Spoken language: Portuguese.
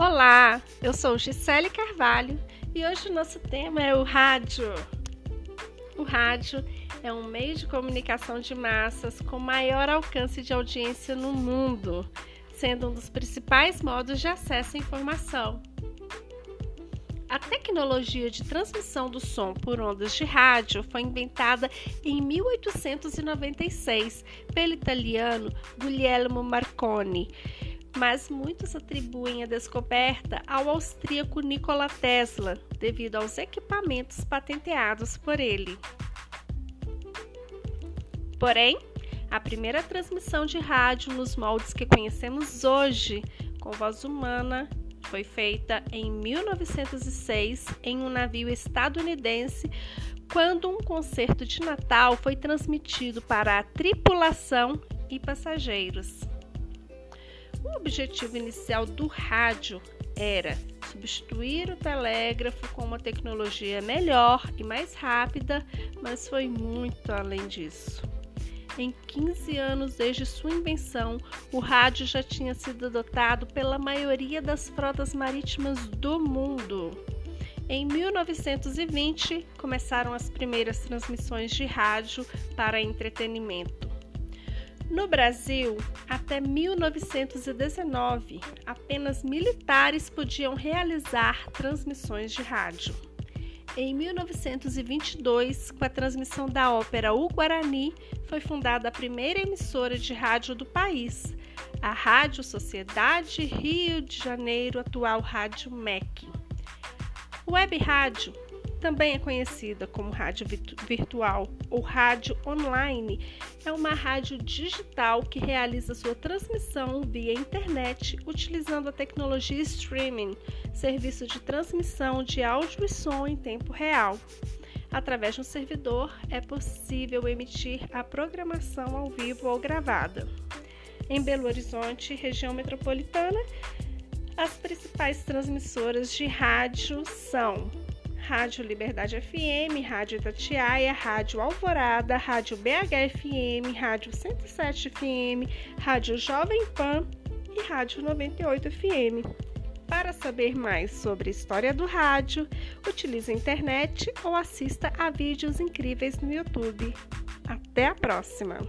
Olá, eu sou Gisele Carvalho e hoje o nosso tema é o rádio. O rádio é um meio de comunicação de massas com maior alcance de audiência no mundo, sendo um dos principais modos de acesso à informação. A tecnologia de transmissão do som por ondas de rádio foi inventada em 1896 pelo italiano Guglielmo Marconi mas muitos atribuem a descoberta ao austríaco Nikola Tesla, devido aos equipamentos patenteados por ele. Porém, a primeira transmissão de rádio nos moldes que conhecemos hoje, com voz humana, foi feita em 1906 em um navio estadunidense, quando um concerto de Natal foi transmitido para a tripulação e passageiros. O objetivo inicial do rádio era substituir o telégrafo com uma tecnologia melhor e mais rápida, mas foi muito além disso. Em 15 anos desde sua invenção, o rádio já tinha sido adotado pela maioria das frotas marítimas do mundo. Em 1920, começaram as primeiras transmissões de rádio para entretenimento. No Brasil, até 1919, apenas militares podiam realizar transmissões de rádio. Em 1922, com a transmissão da ópera O Guarani, foi fundada a primeira emissora de rádio do país, a Rádio Sociedade Rio de Janeiro, atual Rádio MEC. Web rádio também é conhecida como rádio virtual ou rádio online, é uma rádio digital que realiza sua transmissão via internet utilizando a tecnologia streaming, serviço de transmissão de áudio e som em tempo real. Através de um servidor é possível emitir a programação ao vivo ou gravada. Em Belo Horizonte, região metropolitana, as principais transmissoras de rádio são Rádio Liberdade FM, Rádio Itatiaia, Rádio Alvorada, Rádio BH FM, Rádio 107 FM, Rádio Jovem Pan e Rádio 98 FM. Para saber mais sobre a história do rádio, utilize a internet ou assista a vídeos incríveis no YouTube. Até a próxima!